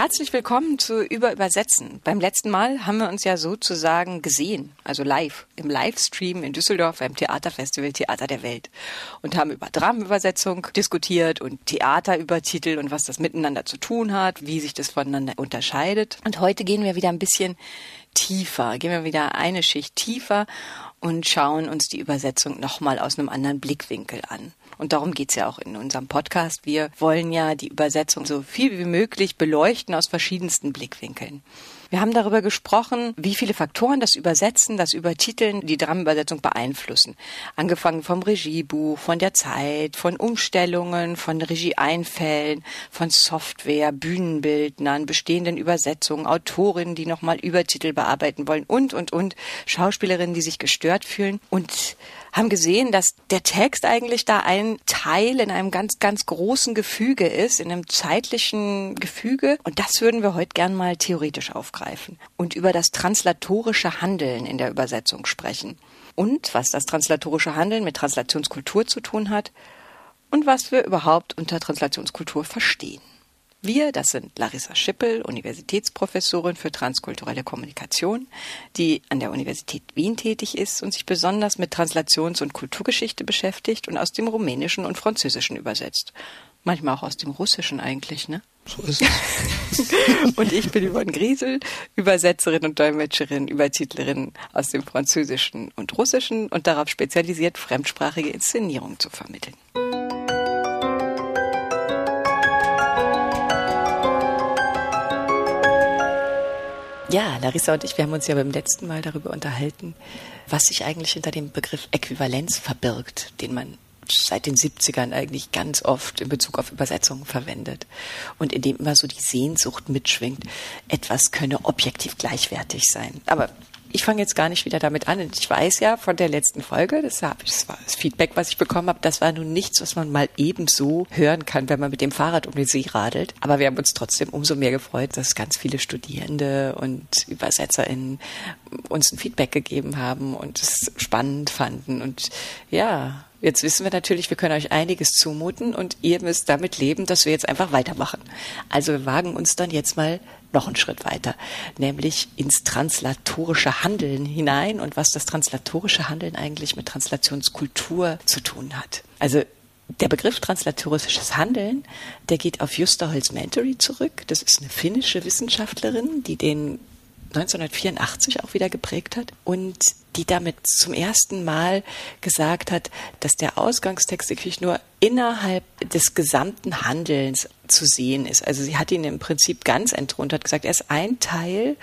Herzlich willkommen zu Über Übersetzen. Beim letzten Mal haben wir uns ja sozusagen gesehen, also live, im Livestream in Düsseldorf beim Theaterfestival Theater der Welt und haben über Dramenübersetzung diskutiert und Theaterübertitel und was das miteinander zu tun hat, wie sich das voneinander unterscheidet. Und heute gehen wir wieder ein bisschen tiefer, gehen wir wieder eine Schicht tiefer und schauen uns die Übersetzung nochmal aus einem anderen Blickwinkel an. Und darum geht's ja auch in unserem Podcast. Wir wollen ja die Übersetzung so viel wie möglich beleuchten aus verschiedensten Blickwinkeln. Wir haben darüber gesprochen, wie viele Faktoren das Übersetzen, das Übertiteln die Dramenübersetzung beeinflussen. Angefangen vom Regiebuch, von der Zeit, von Umstellungen, von Regieeinfällen, von Software, Bühnenbildnern, bestehenden Übersetzungen, Autorinnen, die nochmal Übertitel bearbeiten wollen und, und, und, Schauspielerinnen, die sich gestört fühlen und haben gesehen, dass der Text eigentlich da ein Teil in einem ganz, ganz großen Gefüge ist, in einem zeitlichen Gefüge. Und das würden wir heute gern mal theoretisch aufgreifen und über das translatorische Handeln in der Übersetzung sprechen. Und was das translatorische Handeln mit Translationskultur zu tun hat und was wir überhaupt unter Translationskultur verstehen. Wir, das sind Larissa Schippel, Universitätsprofessorin für transkulturelle Kommunikation, die an der Universität Wien tätig ist und sich besonders mit Translations- und Kulturgeschichte beschäftigt und aus dem Rumänischen und Französischen übersetzt. Manchmal auch aus dem Russischen eigentlich, ne? So ist es. und ich bin Yvonne Griesel, Übersetzerin und Dolmetscherin, Übertitlerin aus dem Französischen und Russischen und darauf spezialisiert, fremdsprachige Inszenierungen zu vermitteln. Ja, Larissa und ich, wir haben uns ja beim letzten Mal darüber unterhalten, was sich eigentlich hinter dem Begriff Äquivalenz verbirgt, den man seit den 70ern eigentlich ganz oft in Bezug auf Übersetzungen verwendet und in dem immer so die Sehnsucht mitschwingt, etwas könne objektiv gleichwertig sein. Aber ich fange jetzt gar nicht wieder damit an. Ich weiß ja von der letzten Folge, das war das Feedback, was ich bekommen habe, das war nun nichts, was man mal ebenso hören kann, wenn man mit dem Fahrrad um den See radelt. Aber wir haben uns trotzdem umso mehr gefreut, dass ganz viele Studierende und ÜbersetzerInnen uns ein Feedback gegeben haben und es spannend fanden. Und ja, Jetzt wissen wir natürlich, wir können euch einiges zumuten und ihr müsst damit leben, dass wir jetzt einfach weitermachen. Also wir wagen uns dann jetzt mal noch einen Schritt weiter, nämlich ins translatorische Handeln hinein und was das translatorische Handeln eigentlich mit Translationskultur zu tun hat. Also der Begriff translatorisches Handeln, der geht auf Justa Holzmantory zurück. Das ist eine finnische Wissenschaftlerin, die den 1984 auch wieder geprägt hat und die damit zum ersten Mal gesagt hat, dass der Ausgangstext wirklich nur innerhalb des gesamten Handelns zu sehen ist. Also sie hat ihn im Prinzip ganz entthront, hat gesagt, er ist ein Teil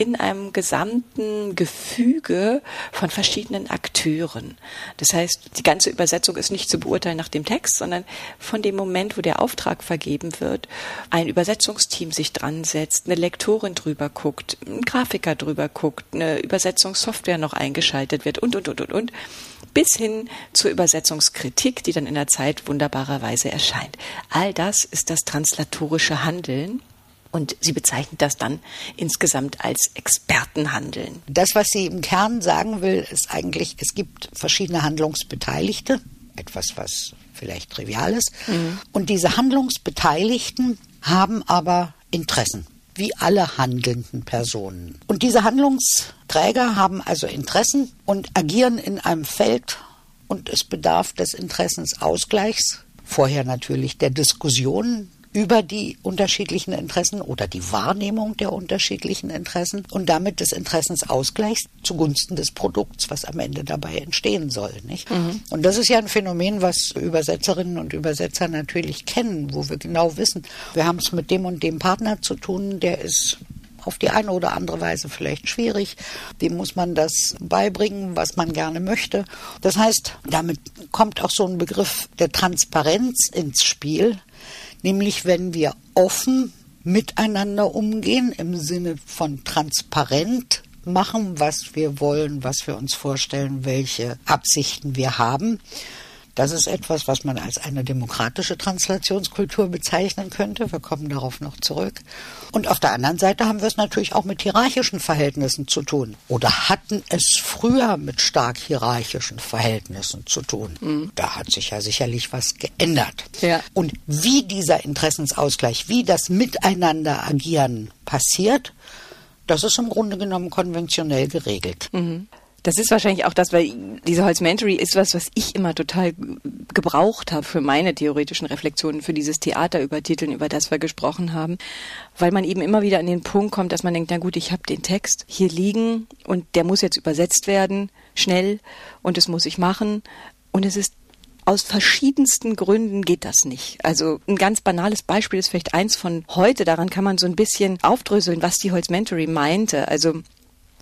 in einem gesamten Gefüge von verschiedenen Akteuren. Das heißt, die ganze Übersetzung ist nicht zu beurteilen nach dem Text, sondern von dem Moment, wo der Auftrag vergeben wird, ein Übersetzungsteam sich dran setzt, eine Lektorin drüber guckt, ein Grafiker drüber guckt, eine Übersetzungssoftware noch eingeschaltet wird und, und, und, und, und bis hin zur Übersetzungskritik, die dann in der Zeit wunderbarerweise erscheint. All das ist das translatorische Handeln. Und sie bezeichnet das dann insgesamt als Expertenhandeln. Das, was sie im Kern sagen will, ist eigentlich, es gibt verschiedene Handlungsbeteiligte. Etwas, was vielleicht trivial ist. Mhm. Und diese Handlungsbeteiligten haben aber Interessen wie alle handelnden Personen. Und diese Handlungsträger haben also Interessen und agieren in einem Feld und es bedarf des Interessensausgleichs, vorher natürlich der Diskussion über die unterschiedlichen Interessen oder die Wahrnehmung der unterschiedlichen Interessen und damit des Interessensausgleichs zugunsten des Produkts, was am Ende dabei entstehen soll. Nicht? Mhm. Und das ist ja ein Phänomen, was Übersetzerinnen und Übersetzer natürlich kennen, wo wir genau wissen, wir haben es mit dem und dem Partner zu tun, der ist auf die eine oder andere Weise vielleicht schwierig. Dem muss man das beibringen, was man gerne möchte. Das heißt, damit kommt auch so ein Begriff der Transparenz ins Spiel, nämlich wenn wir offen miteinander umgehen im Sinne von transparent machen, was wir wollen, was wir uns vorstellen, welche Absichten wir haben, Das ist etwas, was man als eine demokratische Translationskultur bezeichnen könnte. Wir kommen darauf noch zurück. Und auf der anderen Seite haben wir es natürlich auch mit hierarchischen Verhältnissen zu tun. Oder hatten es früher mit stark hierarchischen Verhältnissen zu tun. Mhm. Da hat sich ja sicherlich was geändert. Ja. Und wie dieser Interessensausgleich, wie das Miteinander agieren passiert, das ist im Grunde genommen konventionell geregelt. Mhm. Das ist wahrscheinlich auch das, weil diese Holzmentary ist was, was ich immer total gebraucht habe für meine theoretischen Reflexionen, für dieses Theater übertiteln, über das wir gesprochen haben, weil man eben immer wieder an den Punkt kommt, dass man denkt, na gut, ich habe den Text hier liegen und der muss jetzt übersetzt werden, schnell und es muss ich machen und es ist aus verschiedensten Gründen geht das nicht. Also ein ganz banales Beispiel ist vielleicht eins von heute. Daran kann man so ein bisschen aufdröseln, was die Holzmentary meinte. Also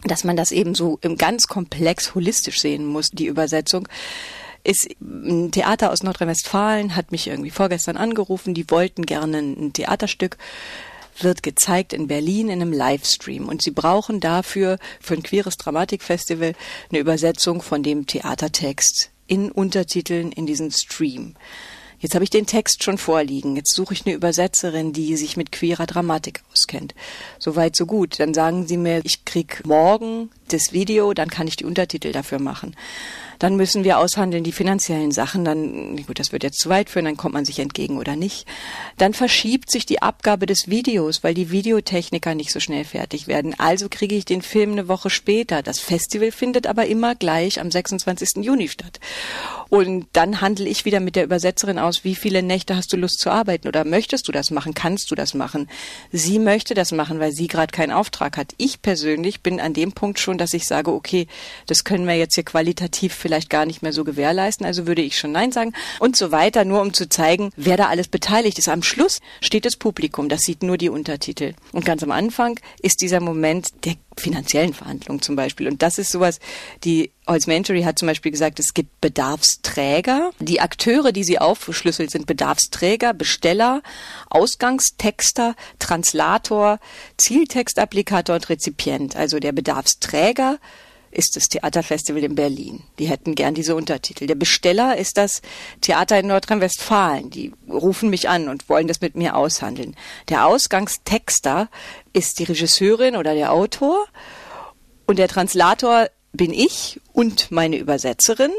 dass man das eben so im ganz komplex holistisch sehen muss, die Übersetzung. Ist ein Theater aus Nordrhein-Westfalen, hat mich irgendwie vorgestern angerufen, die wollten gerne ein Theaterstück. Wird gezeigt in Berlin in einem Livestream. Und sie brauchen dafür für ein queeres Dramatikfestival eine Übersetzung von dem Theatertext in Untertiteln in diesen Stream. Jetzt habe ich den Text schon vorliegen. Jetzt suche ich eine Übersetzerin, die sich mit queerer Dramatik auskennt. Soweit, so gut. Dann sagen sie mir, ich krieg morgen das Video, dann kann ich die Untertitel dafür machen. Dann müssen wir aushandeln die finanziellen Sachen. Dann, gut, das wird jetzt zu weit führen, dann kommt man sich entgegen oder nicht. Dann verschiebt sich die Abgabe des Videos, weil die Videotechniker nicht so schnell fertig werden. Also kriege ich den Film eine Woche später. Das Festival findet aber immer gleich am 26. Juni statt. Und dann handle ich wieder mit der Übersetzerin aus, wie viele Nächte hast du Lust zu arbeiten oder möchtest du das machen, kannst du das machen. Sie möchte das machen, weil sie gerade keinen Auftrag hat. Ich persönlich bin an dem Punkt schon, dass ich sage, okay, das können wir jetzt hier qualitativ vielleicht gar nicht mehr so gewährleisten, also würde ich schon Nein sagen und so weiter, nur um zu zeigen, wer da alles beteiligt ist. Am Schluss steht das Publikum, das sieht nur die Untertitel. Und ganz am Anfang ist dieser Moment der finanziellen Verhandlungen zum Beispiel. Und das ist sowas, die Holzmentary hat zum Beispiel gesagt, es gibt Bedarfsträger. Die Akteure, die sie aufgeschlüsselt sind, Bedarfsträger, Besteller, Ausgangstexter, Translator, Zieltextapplikator und Rezipient. Also der Bedarfsträger ist das Theaterfestival in Berlin. Die hätten gern diese Untertitel. Der Besteller ist das Theater in Nordrhein-Westfalen. Die rufen mich an und wollen das mit mir aushandeln. Der Ausgangstexter ist die Regisseurin oder der Autor und der Translator bin ich und meine Übersetzerin.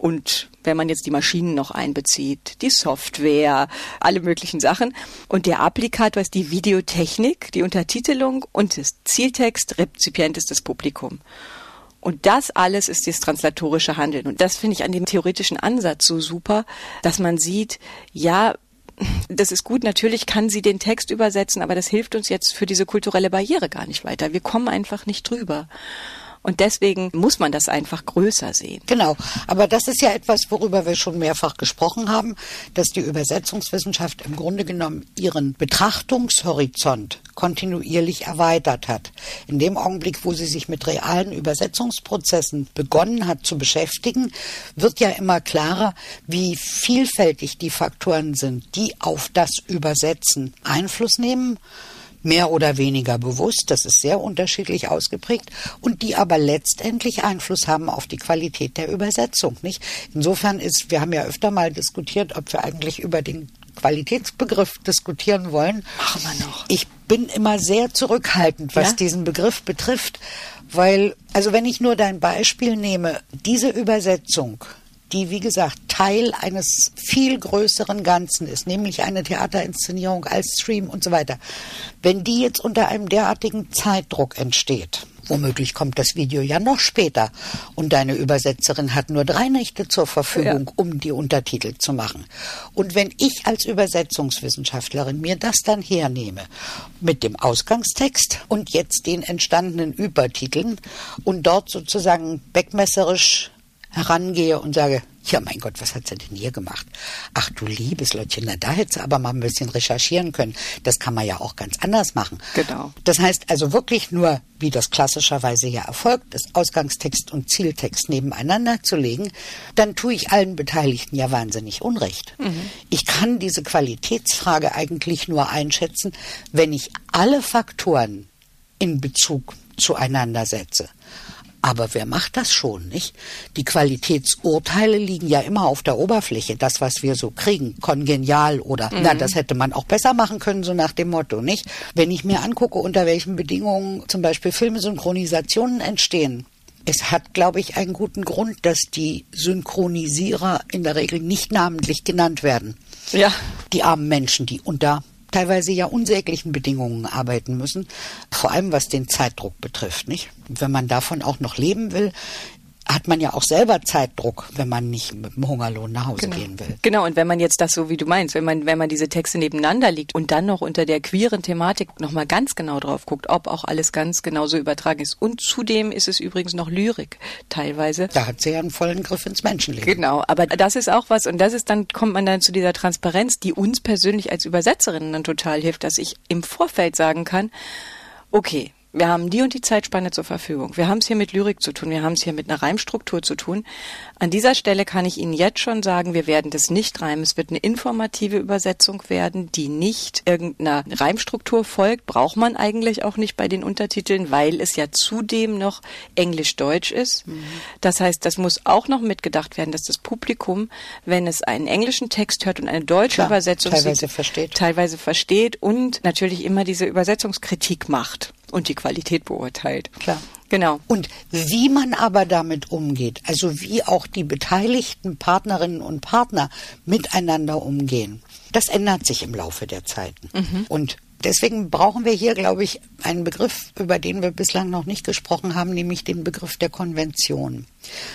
Und wenn man jetzt die Maschinen noch einbezieht, die Software, alle möglichen Sachen. Und der Applikator ist die Videotechnik, die Untertitelung und das Zieltext, Rezipient ist das Publikum. Und das alles ist das translatorische Handeln. Und das finde ich an dem theoretischen Ansatz so super, dass man sieht, ja, das ist gut, natürlich kann sie den Text übersetzen, aber das hilft uns jetzt für diese kulturelle Barriere gar nicht weiter. Wir kommen einfach nicht drüber. Und deswegen muss man das einfach größer sehen. Genau. Aber das ist ja etwas, worüber wir schon mehrfach gesprochen haben, dass die Übersetzungswissenschaft im Grunde genommen ihren Betrachtungshorizont kontinuierlich erweitert hat. In dem Augenblick, wo sie sich mit realen Übersetzungsprozessen begonnen hat zu beschäftigen, wird ja immer klarer, wie vielfältig die Faktoren sind, die auf das Übersetzen Einfluss nehmen mehr oder weniger bewusst, das ist sehr unterschiedlich ausgeprägt, und die aber letztendlich Einfluss haben auf die Qualität der Übersetzung. Nicht? Insofern ist, wir haben ja öfter mal diskutiert, ob wir eigentlich über den Qualitätsbegriff diskutieren wollen. Machen wir noch. Ich bin immer sehr zurückhaltend, was ja? diesen Begriff betrifft, weil, also wenn ich nur dein Beispiel nehme, diese Übersetzung die, wie gesagt, Teil eines viel größeren Ganzen ist, nämlich eine Theaterinszenierung als Stream und so weiter. Wenn die jetzt unter einem derartigen Zeitdruck entsteht, womöglich kommt das Video ja noch später und deine Übersetzerin hat nur drei Nächte zur Verfügung, ja. um die Untertitel zu machen. Und wenn ich als Übersetzungswissenschaftlerin mir das dann hernehme mit dem Ausgangstext und jetzt den entstandenen Übertiteln und dort sozusagen beckmesserisch herangehe und sage, ja, mein Gott, was hat sie denn hier gemacht? Ach du liebes Leutchen, na, da hätte sie aber mal ein bisschen recherchieren können. Das kann man ja auch ganz anders machen. Genau. Das heißt also wirklich nur, wie das klassischerweise ja erfolgt, das Ausgangstext und Zieltext nebeneinander zu legen, dann tue ich allen Beteiligten ja wahnsinnig Unrecht. Mhm. Ich kann diese Qualitätsfrage eigentlich nur einschätzen, wenn ich alle Faktoren in Bezug zueinander setze. Aber wer macht das schon, nicht? Die Qualitätsurteile liegen ja immer auf der Oberfläche. Das, was wir so kriegen, kongenial oder, mhm. na, das hätte man auch besser machen können, so nach dem Motto, nicht? Wenn ich mir angucke, unter welchen Bedingungen zum Beispiel Filmsynchronisationen entstehen, es hat, glaube ich, einen guten Grund, dass die Synchronisierer in der Regel nicht namentlich genannt werden. Ja. Die armen Menschen, die unter teilweise ja unsäglichen Bedingungen arbeiten müssen, vor allem was den Zeitdruck betrifft, nicht? Wenn man davon auch noch leben will, hat man ja auch selber Zeitdruck, wenn man nicht mit dem Hungerlohn nach Hause genau. gehen will. Genau, und wenn man jetzt das so wie du meinst, wenn man, wenn man diese Texte nebeneinander liegt und dann noch unter der queeren Thematik nochmal ganz genau drauf guckt, ob auch alles ganz genauso übertragen ist. Und zudem ist es übrigens noch Lyrik teilweise. Da hat sie ja einen vollen Griff ins Menschenleben. Genau, aber das ist auch was, und das ist dann, kommt man dann zu dieser Transparenz, die uns persönlich als Übersetzerinnen dann total hilft, dass ich im Vorfeld sagen kann, okay, wir haben die und die Zeitspanne zur Verfügung. Wir haben es hier mit Lyrik zu tun. Wir haben es hier mit einer Reimstruktur zu tun. An dieser Stelle kann ich Ihnen jetzt schon sagen, wir werden das nicht reimen. Es wird eine informative Übersetzung werden, die nicht irgendeiner Reimstruktur folgt. Braucht man eigentlich auch nicht bei den Untertiteln, weil es ja zudem noch Englisch-Deutsch ist. Mhm. Das heißt, das muss auch noch mitgedacht werden, dass das Publikum, wenn es einen englischen Text hört und eine deutsche Klar, Übersetzung teilweise sieht, versteht. teilweise versteht und natürlich immer diese Übersetzungskritik macht und die Qualität beurteilt. Klar. Genau. Und wie man aber damit umgeht, also wie auch die beteiligten Partnerinnen und Partner miteinander umgehen, das ändert sich im Laufe der Zeiten. Mhm. Und deswegen brauchen wir hier, glaube ich, einen Begriff, über den wir bislang noch nicht gesprochen haben, nämlich den Begriff der Konvention.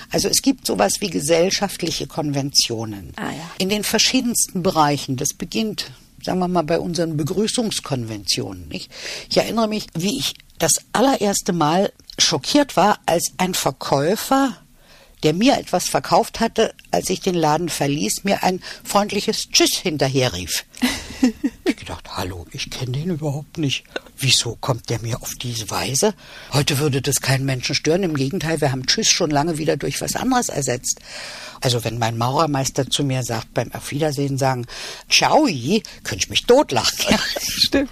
Also es gibt sowas wie gesellschaftliche Konventionen ah, ja. in den verschiedensten Bereichen. Das beginnt sagen wir mal, bei unseren Begrüßungskonventionen. Nicht? Ich erinnere mich, wie ich das allererste Mal schockiert war, als ein Verkäufer, der mir etwas verkauft hatte, als ich den Laden verließ, mir ein freundliches Tschüss hinterherrief. hallo, ich kenne den überhaupt nicht. Wieso kommt der mir auf diese Weise? Heute würde das keinen Menschen stören. Im Gegenteil, wir haben Tschüss schon lange wieder durch was anderes ersetzt. Also wenn mein Maurermeister zu mir sagt, beim Auf Wiedersehen sagen, Ciao, könnte ich mich totlachen. Stimmt.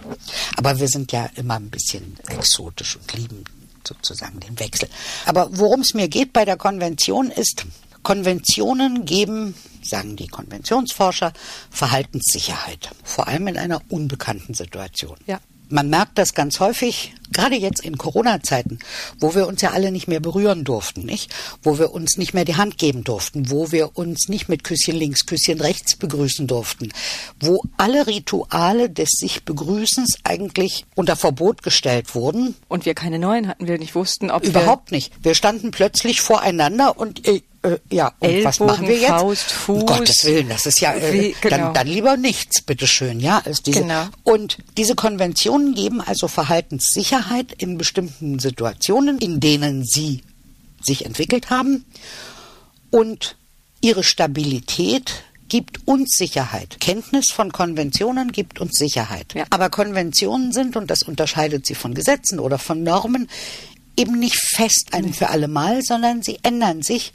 Aber wir sind ja immer ein bisschen exotisch und lieben sozusagen den Wechsel. Aber worum es mir geht bei der Konvention ist, Konventionen geben, sagen die Konventionsforscher, Verhaltenssicherheit, vor allem in einer unbekannten Situation. Ja. Man merkt das ganz häufig, gerade jetzt in Corona-Zeiten, wo wir uns ja alle nicht mehr berühren durften, nicht? Wo wir uns nicht mehr die Hand geben durften, wo wir uns nicht mit Küsschen links, Küsschen rechts begrüßen durften, wo alle Rituale des sich Begrüßens eigentlich unter Verbot gestellt wurden. Und wir keine neuen hatten, wir nicht wussten, ob Überhaupt nicht. Wir standen plötzlich voreinander und äh, äh, ja, und Ellbogen, was machen wir jetzt? Faust, Fuß. Um Gottes Willen, das ist ja, äh, Wie, genau. dann, dann lieber nichts, bitteschön, ja. Als diese. Genau. Und diese Konventionen geben also Verhaltenssicherheit in bestimmten Situationen, in denen sie sich entwickelt haben. Und ihre Stabilität gibt uns Sicherheit. Kenntnis von Konventionen gibt uns Sicherheit. Ja. Aber Konventionen sind, und das unterscheidet sie von Gesetzen oder von Normen, eben nicht fest ein für alle Mal, sondern sie ändern sich,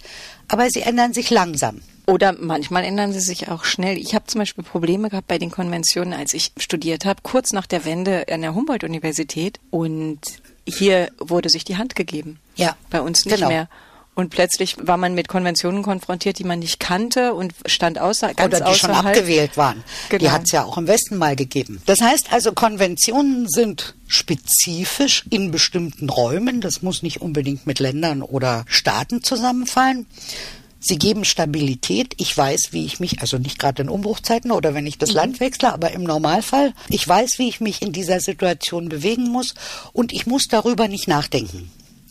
aber sie ändern sich langsam. Oder manchmal ändern sie sich auch schnell. Ich habe zum Beispiel Probleme gehabt bei den Konventionen, als ich studiert habe, kurz nach der Wende an der Humboldt-Universität. Und hier wurde sich die Hand gegeben. Ja, Bei uns nicht genau. mehr. Und plötzlich war man mit Konventionen konfrontiert, die man nicht kannte und stand außer, ganz Oder die schon außerhalb. abgewählt waren. Die Genau. hat es ja auch im Westen mal gegeben. Das heißt also, Konventionen sind spezifisch in bestimmten Räumen. Das muss nicht unbedingt mit Ländern oder Staaten zusammenfallen. Sie geben Stabilität. Ich weiß, wie ich mich, also nicht gerade in Umbruchzeiten oder wenn ich das Land wechsle, aber im Normalfall, ich weiß, wie ich mich in dieser Situation bewegen muss und ich muss darüber nicht nachdenken.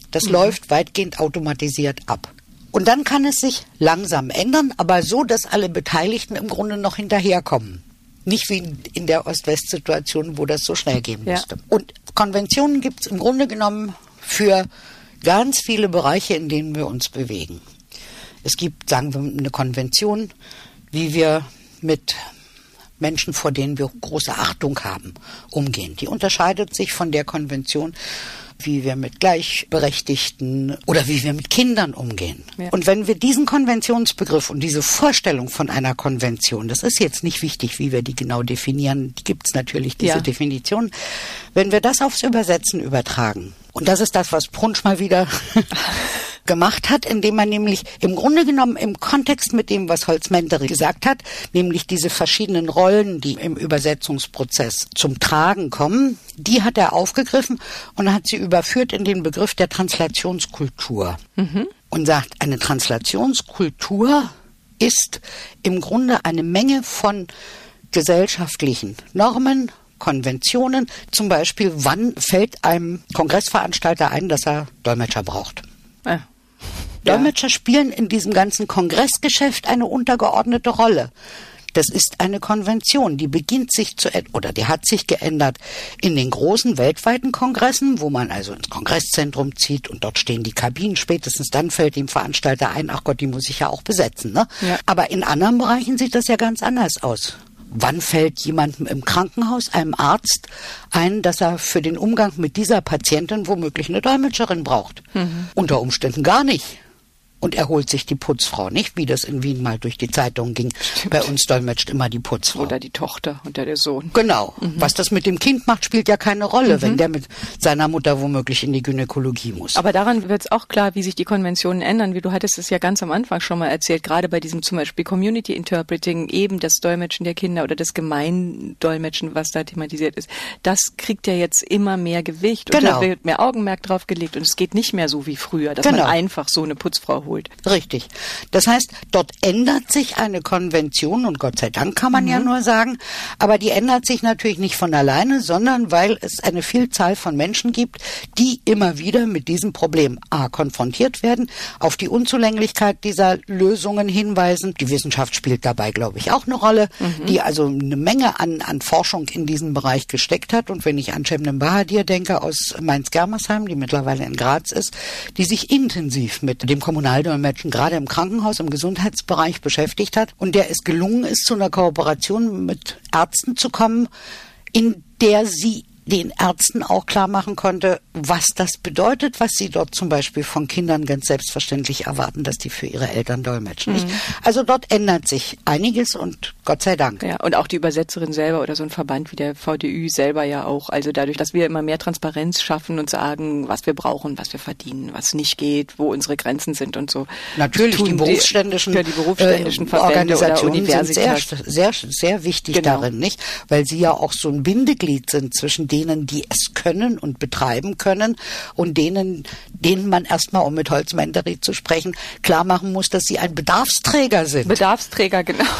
Das läuft weitgehend automatisiert ab. Und dann kann es sich langsam ändern, aber so, dass alle Beteiligten im Grunde noch hinterherkommen. Nicht wie in der Ost-West-Situation, wo das so schnell gehen Ja. musste. Und Konventionen gibt es im Grunde genommen für ganz viele Bereiche, in denen wir uns bewegen. Es gibt, sagen wir, eine Konvention, wie wir mit Menschen, vor denen wir große Achtung haben, umgehen. Die unterscheidet sich von der Konvention, wie wir mit Gleichberechtigten oder wie wir mit Kindern umgehen. Ja. Und wenn wir diesen Konventionsbegriff und diese Vorstellung von einer Konvention, das ist jetzt nicht wichtig, wie wir die genau definieren, gibt es natürlich diese Ja. Definition, wenn wir das aufs Übersetzen übertragen, und das ist das, was Brunsch mal wieder gemacht hat, indem er nämlich im Grunde genommen im Kontext mit dem, was Holzmentere gesagt hat, nämlich diese verschiedenen Rollen, die im Übersetzungsprozess zum Tragen kommen, die hat er aufgegriffen und hat sie überführt in den Begriff der Translationskultur. Mhm. Und sagt, eine Translationskultur ist im Grunde eine Menge von gesellschaftlichen Normen, Konventionen, zum Beispiel, wann fällt einem Kongressveranstalter ein, dass er Dolmetscher braucht. Ah. Dolmetscher spielen in diesem ganzen Kongressgeschäft eine untergeordnete Rolle. Das ist eine Konvention, die beginnt sich zu oder die hat sich geändert in den großen weltweiten Kongressen, wo man also ins Kongresszentrum zieht und dort stehen die Kabinen. Spätestens dann fällt dem Veranstalter ein, ach Gott, die muss ich ja auch besetzen. Ne? Ja. Aber in anderen Bereichen sieht das ja ganz anders aus. Wann fällt jemandem im Krankenhaus, einem Arzt, ein, dass er für den Umgang mit dieser Patientin womöglich eine Dolmetscherin braucht? Mhm. Unter Umständen gar nicht und er holt sich die Putzfrau, nicht wie das in Wien mal durch die Zeitung ging. Stimmt. Bei uns dolmetscht immer die Putzfrau. Oder die Tochter und der Sohn. Genau. Mhm. Was das mit dem Kind macht, spielt ja keine Rolle, mhm. wenn der mit seiner Mutter womöglich in die Gynäkologie muss. Aber daran wird es auch klar, wie sich die Konventionen ändern. Wie du hattest es ja ganz am Anfang schon mal erzählt, gerade bei diesem zum Beispiel Community Interpreting, eben das Dolmetschen der Kinder oder das Gemeindolmetschen, was da thematisiert ist. Das kriegt ja jetzt immer mehr Gewicht genau. und da wird mehr Augenmerk drauf gelegt und es geht nicht mehr so wie früher, dass genau. man einfach so eine Putzfrau holt holt. Richtig. Das heißt, dort ändert sich eine Konvention und Gott sei Dank kann man mhm. ja nur sagen, aber die ändert sich natürlich nicht von alleine, sondern weil es eine Vielzahl von Menschen gibt, die immer wieder mit diesem Problem A konfrontiert werden, auf die Unzulänglichkeit dieser Lösungen hinweisen. Die Wissenschaft spielt dabei, glaube ich, auch eine Rolle, mhm. die also eine Menge an, an Forschung in diesem Bereich gesteckt hat. Und wenn ich an Cemnem Bahadir denke aus Mainz-Germersheim, die mittlerweile in Graz ist, die sich intensiv mit dem Kommunal Personaldolmetschen gerade im Krankenhaus, im Gesundheitsbereich beschäftigt hat und der es gelungen ist, zu einer Kooperation mit Ärzten zu kommen, in der sie den Ärzten auch klar machen konnte, was das bedeutet, was sie dort zum Beispiel von Kindern ganz selbstverständlich erwarten, dass die für ihre Eltern dolmetschen. Mhm. Also dort ändert sich einiges und Gott sei Dank. Ja, und auch die Übersetzerin selber oder so ein Verband wie der VDÜ selber ja auch. Also dadurch, dass wir immer mehr Transparenz schaffen und sagen, was wir brauchen, was wir verdienen, was nicht geht, wo unsere Grenzen sind und so. Natürlich, die berufsständischen, die, die berufsständischen äh, Organisationen sind sehr, sehr, sehr wichtig genau. darin, nicht? Weil sie ja auch so ein Bindeglied sind zwischen denen, die es können und betreiben können und denen, denen man erstmal, um mit Holzmendery zu sprechen, klar machen muss, dass sie ein Bedarfsträger sind. Bedarfsträger, genau.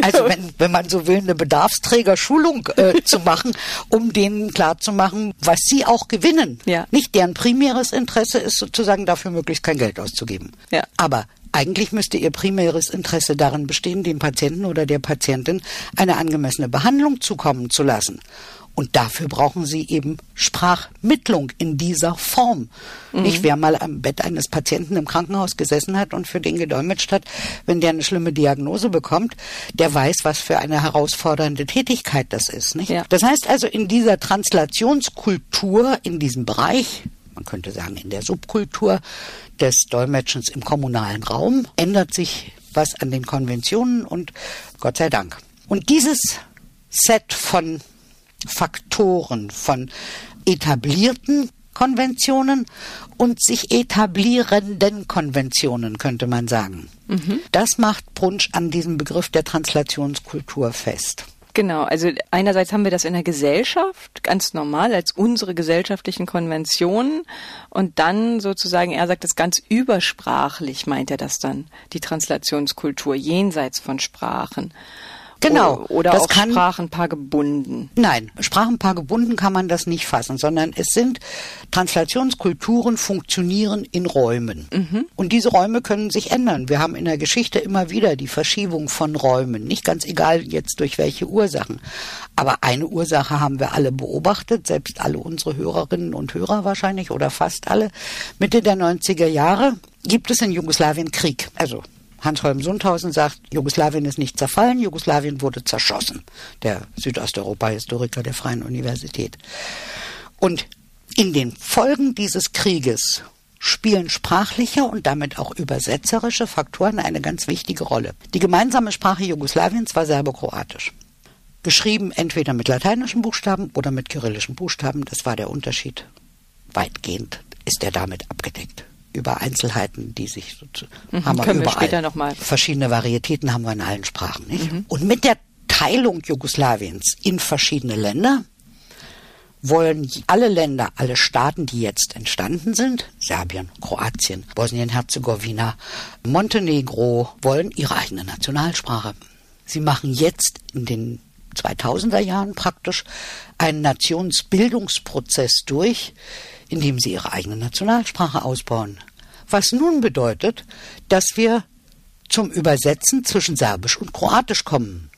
Also wenn, wenn man so will, eine Bedarfsträgerschulung äh, zu machen, um denen klarzumachen, was sie auch gewinnen. Ja. Nicht deren primäres Interesse ist sozusagen dafür möglichst kein Geld auszugeben. Ja. Aber eigentlich müsste Ihr primäres Interesse darin bestehen, dem Patienten oder der Patientin eine angemessene Behandlung zukommen zu lassen. Und dafür brauchen sie eben Sprachmittlung in dieser Form. Mhm. Nicht, wer mal am Bett eines Patienten im Krankenhaus gesessen hat und für den gedolmetscht hat, wenn der eine schlimme Diagnose bekommt, der weiß, was für eine herausfordernde Tätigkeit das ist. Nicht? Ja. Das heißt also, in dieser Translationskultur, in diesem Bereich, man könnte sagen in der Subkultur des Dolmetschens im kommunalen Raum, ändert sich was an den Konventionen und Gott sei Dank. Und dieses Set von Faktoren, von etablierten Konventionen und sich etablierenden Konventionen, könnte man sagen. Mhm. Das macht Brunsch an diesem Begriff der Translationskultur fest. Genau, also einerseits haben wir das in der Gesellschaft ganz normal als unsere gesellschaftlichen Konventionen und dann sozusagen, er sagt das ganz übersprachlich, meint er das dann, die Translationskultur jenseits von Sprachen. Genau. Oder das auf kann, Sprachenpaar gebunden. Nein, Sprachenpaar gebunden kann man das nicht fassen, sondern es sind Translationskulturen funktionieren in Räumen. Mhm. Und diese Räume können sich ändern. Wir haben in der Geschichte immer wieder die Verschiebung von Räumen. Nicht ganz egal jetzt durch welche Ursachen. Aber eine Ursache haben wir alle beobachtet, selbst alle unsere Hörerinnen und Hörer wahrscheinlich oder fast alle. Mitte der 90er Jahre gibt es in Jugoslawien Krieg. Also Hans-Holm Sundhausen sagt, Jugoslawien ist nicht zerfallen, Jugoslawien wurde zerschossen. Der Südosteuropa-Historiker der Freien Universität. Und in den Folgen dieses Krieges spielen sprachliche und damit auch übersetzerische Faktoren eine ganz wichtige Rolle. Die gemeinsame Sprache Jugoslawiens war serbokroatisch. Geschrieben entweder mit lateinischen Buchstaben oder mit kyrillischen Buchstaben, das war der Unterschied. Weitgehend ist er damit abgedeckt. Über Einzelheiten, die sich Mhm, haben wir wir überall. später noch mal. Verschiedene Varietäten haben wir in allen Sprachen, nicht? Mhm. Und mit der Teilung Jugoslawiens in verschiedene Länder wollen alle Länder, alle Staaten, die jetzt entstanden sind, Serbien, Kroatien, Bosnien-Herzegowina, Montenegro, wollen ihre eigene Nationalsprache. Sie machen jetzt in den 2000er Jahren praktisch einen Nationsbildungsprozess durch, in dem sie ihre eigene Nationalsprache ausbauen. Was nun bedeutet, dass wir zum Übersetzen zwischen Serbisch und Kroatisch kommen.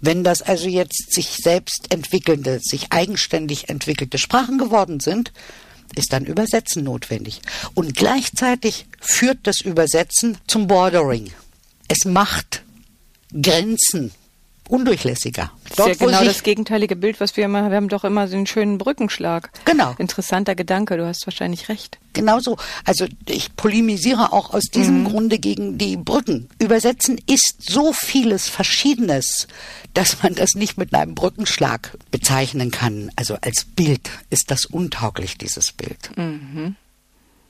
Wenn das also jetzt sich selbst entwickelnde, sich eigenständig entwickelte Sprachen geworden sind, ist dann Übersetzen notwendig. Und gleichzeitig führt das Übersetzen zum Bordering. Es macht Grenzen undurchlässiger. Das ist ja genau das gegenteilige Bild, was wir immer, wir haben doch immer so einen schönen Brückenschlag. Genau. Interessanter Gedanke, du hast wahrscheinlich recht. Genauso. Also ich polemisiere auch aus diesem Grunde gegen die Brücken. Übersetzen ist so vieles Verschiedenes, dass man das nicht mit einem Brückenschlag bezeichnen kann. Also als Bild ist das untauglich, dieses Bild. Und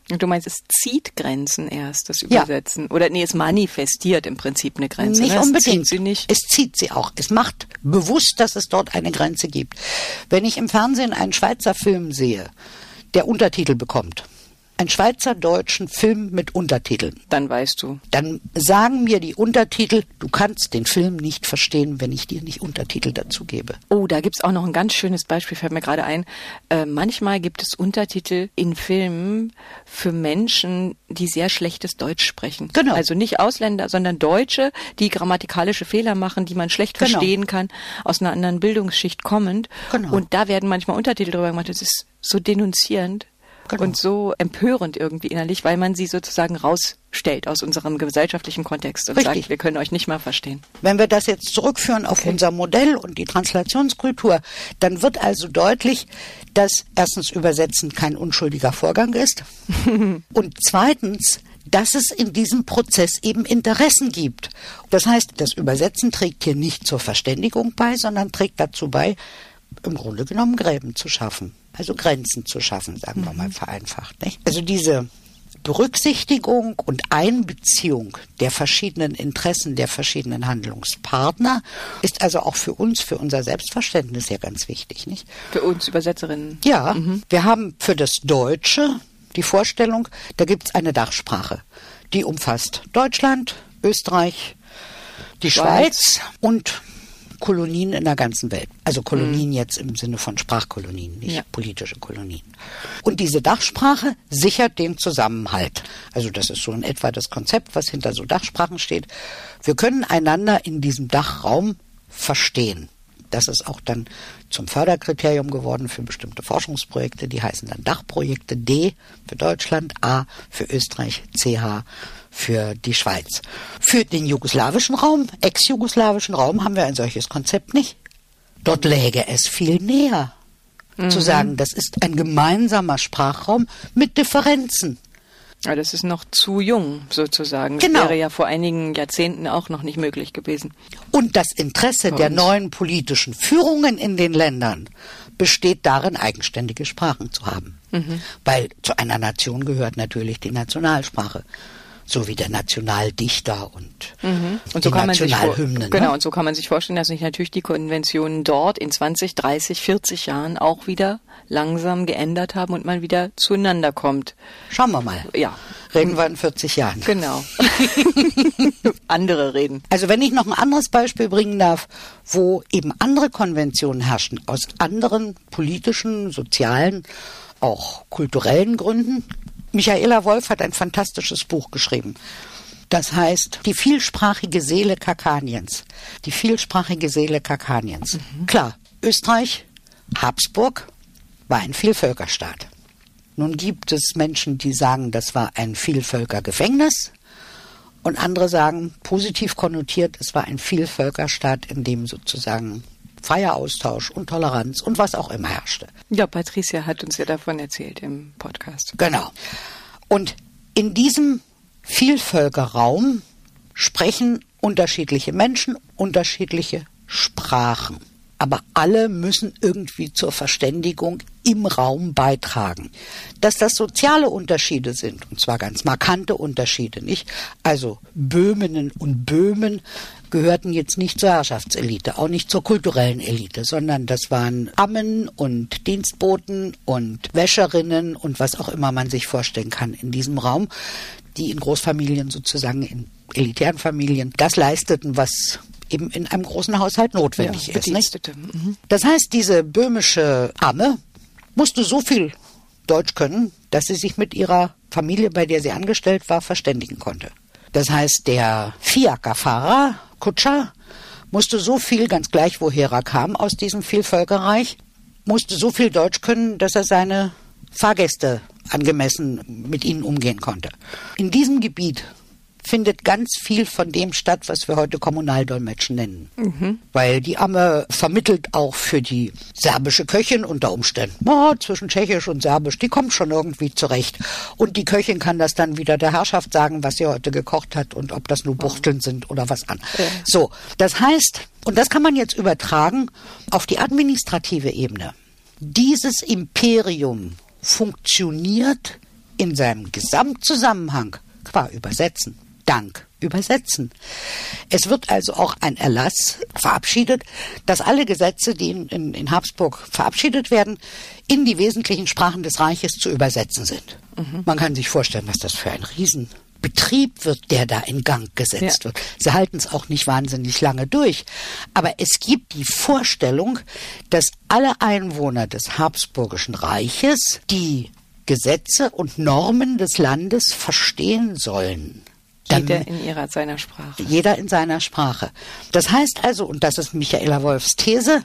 du meinst, es zieht Grenzen erst, das Ja. Übersetzen. Oder nee, es manifestiert im Prinzip eine Grenze. Nicht ne? Es unbedingt. zieht sie nicht. Es zieht sie auch. Es macht bewusst, dass es dort eine Grenze gibt. Wenn ich im Fernsehen einen Schweizer Film sehe, der Untertitel bekommt, einen schweizerdeutschen Film mit Untertiteln, Dann weißt du. dann sagen mir die Untertitel, du kannst den Film nicht verstehen, wenn ich dir nicht Untertitel dazu gebe. Oh, da gibt's auch noch ein ganz schönes Beispiel, fällt mir gerade ein. Äh, manchmal gibt es Untertitel in Filmen für Menschen, die sehr schlechtes Deutsch sprechen. Genau. Also nicht Ausländer, sondern Deutsche, die grammatikalische Fehler machen, die man schlecht Genau. verstehen kann, aus einer anderen Bildungsschicht kommend. Genau. Und da werden manchmal Untertitel drüber gemacht. Das ist so denunzierend. Genau. Und so empörend irgendwie innerlich, weil man sie sozusagen rausstellt aus unserem gesellschaftlichen Kontext und Richtig. sagt, wir können euch nicht mal verstehen. Wenn wir das jetzt zurückführen auf unser Modell und die Translationskultur, dann wird also deutlich, dass erstens Übersetzen kein unschuldiger Vorgang ist und zweitens, dass es in diesem Prozess eben Interessen gibt. Das heißt, das Übersetzen trägt hier nicht zur Verständigung bei, sondern trägt dazu bei, im Grunde genommen Gräben zu schaffen, also Grenzen zu schaffen, sagen wir mal vereinfacht. Nicht? Also diese Berücksichtigung und Einbeziehung der verschiedenen Interessen der verschiedenen Handlungspartner ist also auch für uns, für unser Selbstverständnis ja ganz wichtig, nicht? Für uns Übersetzerinnen. Ja, wir haben für das Deutsche die Vorstellung, da gibt es eine Dachsprache, die umfasst Deutschland, Österreich, die Schweiz. Schweiz und Kolonien in der ganzen Welt. Also Kolonien jetzt im Sinne von Sprachkolonien, nicht Ja. politische Kolonien. Und diese Dachsprache sichert den Zusammenhalt. Also das ist so in etwa das Konzept, was hinter so Dachsprachen steht. Wir können einander in diesem Dachraum verstehen. Das ist auch dann zum Förderkriterium geworden für bestimmte Forschungsprojekte. Die heißen dann Dachprojekte D für Deutschland, A für Österreich, CH für die Schweiz. Für den jugoslawischen Raum, ex-jugoslawischen Raum, haben wir ein solches Konzept nicht. Dort läge es viel näher, zu sagen, das ist ein gemeinsamer Sprachraum mit Differenzen. Ja, das ist noch zu jung, sozusagen. Genau. Das wäre ja vor einigen Jahrzehnten auch noch nicht möglich gewesen. Und das Interesse der uns. neuen politischen Führungen in den Ländern besteht darin, eigenständige Sprachen zu haben. Weil zu einer Nation gehört natürlich die Nationalsprache, so wie der Nationaldichter und, Und die so kann man sich vor, Nationalhymnen. genau, ne? und so kann man sich vorstellen, dass sich natürlich die Konventionen dort in 20, 30, 40 Jahren auch wieder langsam geändert haben und man wieder zueinander kommt. Schauen wir mal. Ja, Reden wir in 40 Jahren. genau. Andere reden. Also wenn ich noch ein anderes Beispiel bringen darf, wo eben andere Konventionen herrschen, aus anderen politischen, sozialen, auch kulturellen Gründen. Michaela Wolf hat ein fantastisches Buch geschrieben. Das heißt, die vielsprachige Seele Kakaniens. Die vielsprachige Seele Kakaniens. Klar, Österreich, Habsburg war ein Vielvölkerstaat. Nun gibt es Menschen, die sagen, das war ein Vielvölkergefängnis. Und andere sagen, positiv konnotiert, es war ein Vielvölkerstaat, in dem sozusagen freier Austausch und Toleranz und was auch immer herrschte. Ja, Patricia hat uns ja davon erzählt im Podcast. Genau. Und in diesem Vielvölkerraum sprechen unterschiedliche Menschen unterschiedliche Sprachen. aber alle müssen irgendwie zur Verständigung im Raum beitragen. Dass das soziale Unterschiede sind, und zwar ganz markante Unterschiede, nicht? Also Böhminnen und Böhmen gehörten jetzt nicht zur Herrschaftselite, auch nicht zur kulturellen Elite, sondern das waren Ammen und Dienstboten und Wäscherinnen und was auch immer man sich vorstellen kann in diesem Raum, die in Großfamilien sozusagen in elitären Familien das leisteten, was eben in einem großen Haushalt notwendig ja, ist. Nicht? Mhm. Das heißt, diese böhmische Amme musste so viel Deutsch können, dass sie sich mit ihrer Familie, bei der sie angestellt war, verständigen konnte. Das heißt, der Fiakerfahrer, Kutscher, musste so viel, ganz gleich woher er kam aus diesem Vielvölkerreich, musste so viel Deutsch können, dass er seine Fahrgäste angemessen mit ihnen umgehen konnte. In diesem Gebiet findet ganz viel von dem statt, was wir heute Kommunaldolmetschen nennen. Mhm. Weil die Amme vermittelt auch für die serbische Köchin unter Umständen. Oh, zwischen Tschechisch und Serbisch, die kommt schon irgendwie zurecht. Und die Köchin kann das dann wieder der Herrschaft sagen, was sie heute gekocht hat und ob das nur Buchteln sind oder was an. Ja. So, das heißt, und das kann man jetzt übertragen auf die administrative Ebene. Dieses Imperium funktioniert in seinem Gesamtzusammenhang qua Übersetzen Dank übersetzen. Es wird also auch ein Erlass verabschiedet, dass alle Gesetze, die in, in, in, Habsburg verabschiedet werden, in die wesentlichen Sprachen des Reiches zu übersetzen sind. Mhm. Man kann sich vorstellen, was das für ein Riesenbetrieb wird, der da in Gang gesetzt ja. wird. Sie halten es auch nicht wahnsinnig lange durch. Aber es gibt die Vorstellung, dass alle Einwohner des Habsburgischen Reiches die Gesetze und Normen des Landes verstehen sollen. Jeder in ihrer seiner Sprache. Jeder in seiner Sprache. Das heißt also, und das ist Michaela Wolfs These,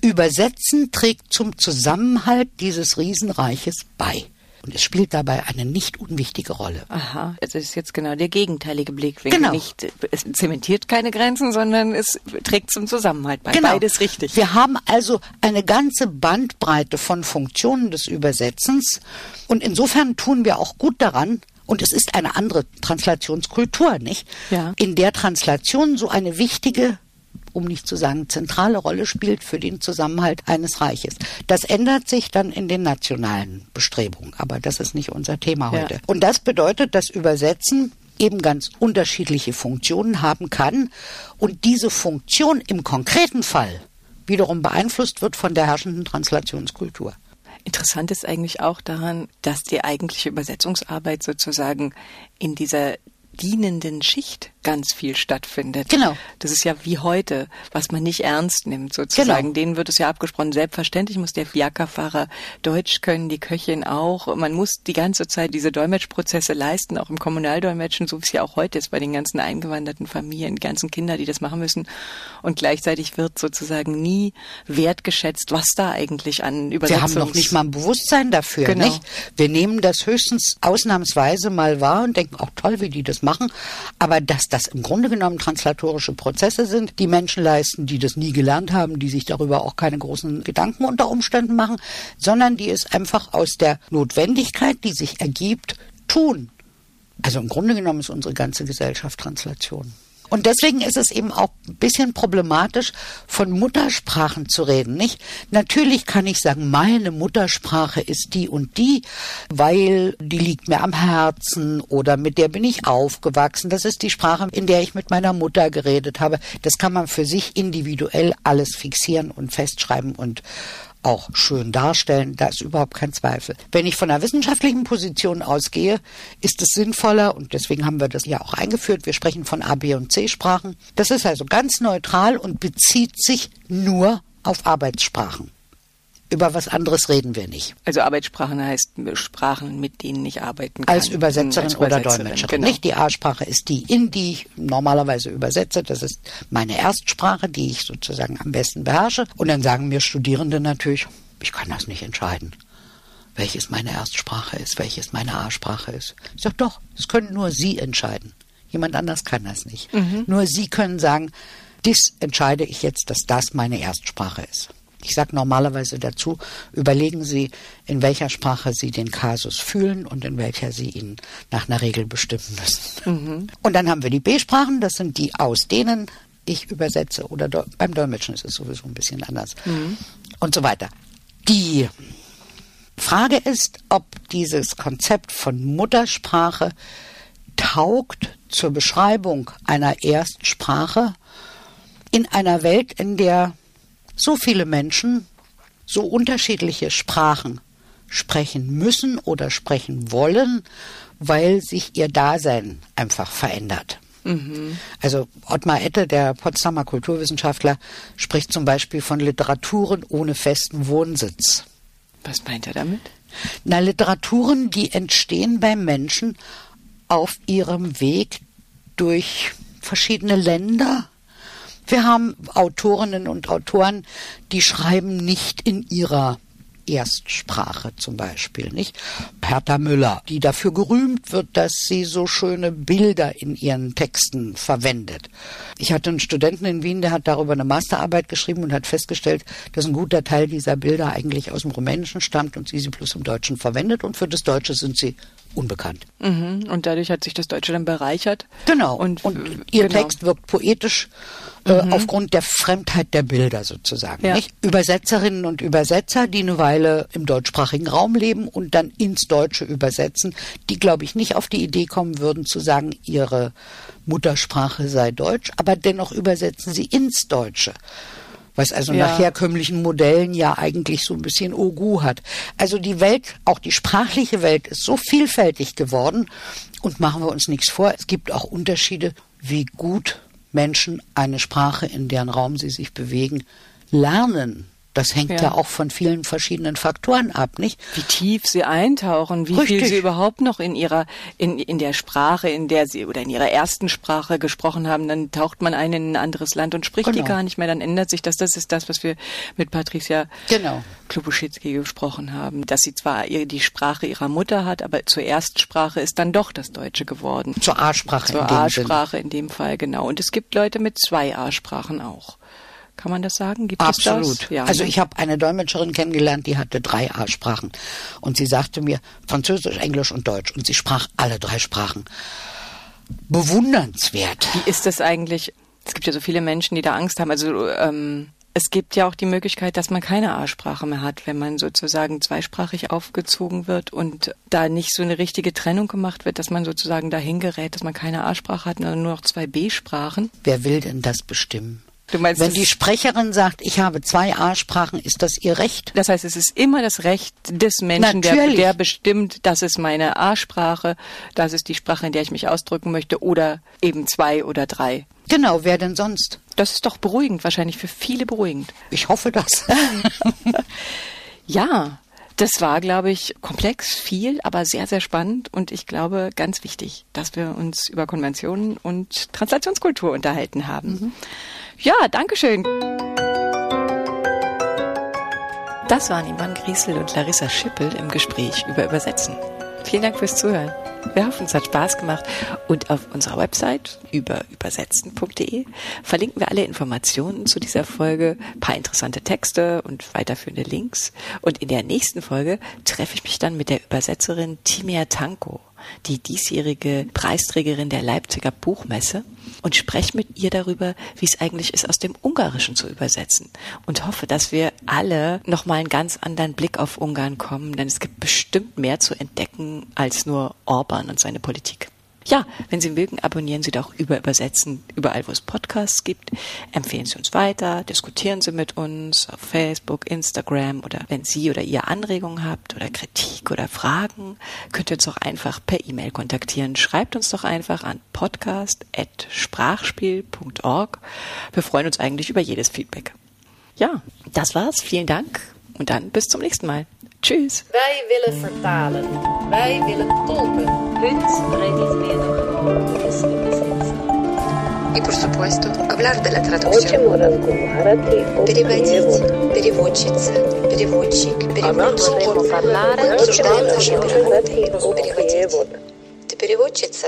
Übersetzen trägt zum Zusammenhalt dieses Riesenreiches bei. Und es spielt dabei eine nicht unwichtige Rolle. Aha, es ist jetzt genau der gegenteilige Blickwinkel. Genau. Nicht, es zementiert keine Grenzen, sondern es trägt zum Zusammenhalt bei. Genau. Beides richtig. Wir haben also eine ganze Bandbreite von Funktionen des Übersetzens. Und insofern tun wir auch gut daran, und es ist eine andere Translationskultur, nicht? Ja. In der Translation so eine wichtige um nicht zu sagen zentrale Rolle spielt für den Zusammenhalt eines Reiches. Das ändert sich dann in den nationalen Bestrebungen, aber das ist nicht unser Thema heute. Ja. Und das bedeutet, dass Übersetzen eben ganz unterschiedliche Funktionen haben kann und diese Funktion im konkreten Fall wiederum beeinflusst wird von der herrschenden Translationskultur. Interessant ist eigentlich auch daran, dass die eigentliche Übersetzungsarbeit sozusagen in dieser dienenden Schicht ganz viel stattfindet. Genau. Das ist ja wie heute, was man nicht ernst nimmt sozusagen. Genau. Denen wird es ja abgesprochen. Selbstverständlich muss der Fiakerfahrer Deutsch können, die Köchin auch. Man muss die ganze Zeit diese Dolmetschprozesse leisten, auch im Kommunaldolmetschen, so wie es ja auch heute ist bei den ganzen eingewanderten Familien, die ganzen Kinder, die das machen müssen. Und gleichzeitig wird sozusagen nie wertgeschätzt, was da eigentlich an Übersetzung Wir haben noch nicht mal ein Bewusstsein dafür, genau. nicht? Wir nehmen das höchstens ausnahmsweise mal wahr und denken, auch toll, wie die das machen. Aber dass das im Grunde genommen translatorische Prozesse sind, die Menschen leisten, die das nie gelernt haben, die sich darüber auch keine großen Gedanken unter Umständen machen, sondern die es einfach aus der Notwendigkeit, die sich ergibt, tun. Also im Grunde genommen ist unsere ganze Gesellschaft Translation. Und deswegen ist es eben auch ein bisschen problematisch, von Muttersprachen zu reden, nicht? Natürlich kann ich sagen, meine Muttersprache ist die und die, weil die liegt mir am Herzen oder mit der bin ich aufgewachsen. Das ist die Sprache, in der ich mit meiner Mutter geredet habe. Das kann man für sich individuell alles fixieren und festschreiben und auch schön darstellen, da ist überhaupt kein Zweifel. Wenn ich von einer wissenschaftlichen Position ausgehe, ist es sinnvoller, und deswegen haben wir das ja auch eingeführt, wir sprechen von A, B und C Sprachen. Das ist also ganz neutral und bezieht sich nur auf Arbeitssprachen. Über was anderes reden wir nicht. Also Arbeitssprachen heißt Sprachen, mit denen ich arbeiten kann. Als Übersetzerin, als Übersetzerin oder Dolmetscherin. Genau. Nicht die A-Sprache ist die, in die ich normalerweise übersetze. Das ist meine Erstsprache, die ich sozusagen am besten beherrsche. Und dann sagen mir Studierende natürlich, ich kann das nicht entscheiden welches meine Erstsprache ist, welches meine A-Sprache ist. Ich sage doch, das können nur Sie entscheiden. Jemand anders kann das nicht. Mhm. Nur Sie können sagen, dies entscheide ich jetzt, dass das meine Erstsprache ist. Ich sage normalerweise dazu, überlegen Sie, in welcher Sprache Sie den Kasus fühlen und in welcher Sie ihn nach einer Regel bestimmen müssen. Mhm. Und dann haben wir die B-Sprachen, das sind die, aus denen ich übersetze oder beim Dolmetschen ist es sowieso ein bisschen anders mhm. und so weiter. Die Frage ist, ob dieses Konzept von Muttersprache taugt zur Beschreibung einer Erstsprache in einer Welt, in der so viele Menschen so unterschiedliche Sprachen sprechen müssen oder sprechen wollen, weil sich ihr Dasein einfach verändert. Mhm. Also Ottmar Ette, der Potsdamer Kulturwissenschaftler, spricht zum Beispiel von Literaturen ohne festen Wohnsitz. Was meint er damit? Na, Literaturen, die entstehen beim Menschen auf ihrem Weg durch verschiedene Länder. Wir haben Autorinnen und Autoren, die schreiben nicht in ihrer Erstsprache zum Beispiel, nicht? Hertha Müller, die dafür gerühmt wird, dass sie so schöne Bilder in ihren Texten verwendet. Ich hatte einen Studenten in Wien, der hat darüber eine Masterarbeit geschrieben und hat festgestellt, dass ein guter Teil dieser Bilder eigentlich aus dem Rumänischen stammt und sie sie bloß im Deutschen verwendet und für das Deutsche sind sie unbekannt. Mhm. Und dadurch hat sich das Deutsche dann bereichert. Genau. Und, und ihr genau. Text wirkt poetisch äh, mhm. aufgrund der Fremdheit der Bilder sozusagen. Ja. Nicht? Übersetzerinnen und Übersetzer, die eine Weile im deutschsprachigen Raum leben und dann ins Deutsche übersetzen, die, glaube ich, nicht auf die Idee kommen würden zu sagen, ihre Muttersprache sei Deutsch, aber dennoch übersetzen sie ins Deutsche was also ja. nach herkömmlichen Modellen ja eigentlich so ein bisschen Ogu hat. Also die Welt, auch die sprachliche Welt ist so vielfältig geworden und machen wir uns nichts vor, es gibt auch Unterschiede, wie gut Menschen eine Sprache, in deren Raum sie sich bewegen, lernen. Das hängt ja. ja. auch von vielen verschiedenen Faktoren ab, nicht? Wie tief sie eintauchen, wie Richtig. viel sie überhaupt noch in ihrer, in, in der Sprache, in der sie oder in ihrer ersten Sprache gesprochen haben, dann taucht man ein in ein anderes Land und spricht genau. die gar nicht mehr, dann ändert sich das. Das ist das, was wir mit Patricia genau. Klubuschitzki gesprochen haben, dass sie zwar die Sprache ihrer Mutter hat, aber zur Erstsprache ist dann doch das Deutsche geworden. Zur A-Sprache. Zur A-Sprache in dem Fall, genau. Und es gibt Leute mit zwei A-Sprachen auch. Kann man das sagen? Gibt Absolut. Es das? Ja, also ne? ich habe eine Dolmetscherin kennengelernt, die hatte drei A-Sprachen. Und sie sagte mir Französisch, Englisch und Deutsch. Und sie sprach alle drei Sprachen. Bewundernswert. Wie ist das eigentlich? Es gibt ja so viele Menschen, die da Angst haben. Also ähm, es gibt ja auch die Möglichkeit, dass man keine A-Sprache mehr hat, wenn man sozusagen zweisprachig aufgezogen wird und da nicht so eine richtige Trennung gemacht wird, dass man sozusagen dahin gerät, dass man keine A-Sprache hat, sondern nur noch zwei B-Sprachen. Wer will denn das bestimmen? Du meinst, Wenn die Sprecherin sagt, ich habe zwei A-Sprachen, ist das ihr Recht? Das heißt, es ist immer das Recht des Menschen, der, der, bestimmt, das ist meine A-Sprache, das ist die Sprache, in der ich mich ausdrücken möchte, oder eben zwei oder drei. Genau, wer denn sonst? Das ist doch beruhigend, wahrscheinlich für viele beruhigend. Ich hoffe das. ja, das war, glaube ich, komplex, viel, aber sehr, sehr spannend und ich glaube ganz wichtig, dass wir uns über Konventionen und Translationskultur unterhalten haben. Mhm. Ja, danke schön. Das waren Ivan Griesel und Larissa Schippel im Gespräch über Übersetzen. Vielen Dank fürs Zuhören. Wir hoffen, es hat Spaß gemacht und auf unserer Website über übersetzen.de verlinken wir alle Informationen zu dieser Folge, paar interessante Texte und weiterführende Links. Und in der nächsten Folge treffe ich mich dann mit der Übersetzerin Timea Tanko die diesjährige Preisträgerin der Leipziger Buchmesse, und spreche mit ihr darüber, wie es eigentlich ist, aus dem Ungarischen zu übersetzen. Und hoffe, dass wir alle nochmal einen ganz anderen Blick auf Ungarn kommen, denn es gibt bestimmt mehr zu entdecken als nur Orban und seine Politik. Ja, wenn Sie mögen, abonnieren Sie doch über Übersetzen überall, wo es Podcasts gibt. Empfehlen Sie uns weiter, diskutieren Sie mit uns auf Facebook, Instagram oder wenn Sie oder ihr Anregungen habt oder Kritik oder Fragen, könnt ihr uns doch einfach per E-Mail kontaktieren. Schreibt uns doch einfach an podcast.sprachspiel.org. Wir freuen uns eigentlich über jedes Feedback. Ja, das war's. Vielen Dank und dann bis zum nächsten Mal. Tschüss. Wij willen vertalen. Wij willen tolken. И, por supuesto, hablar de la traducción. Переводить, переводчица, переводчик, переводчик. Обсуждаем наши переводы. Переводить. Ты переводчица?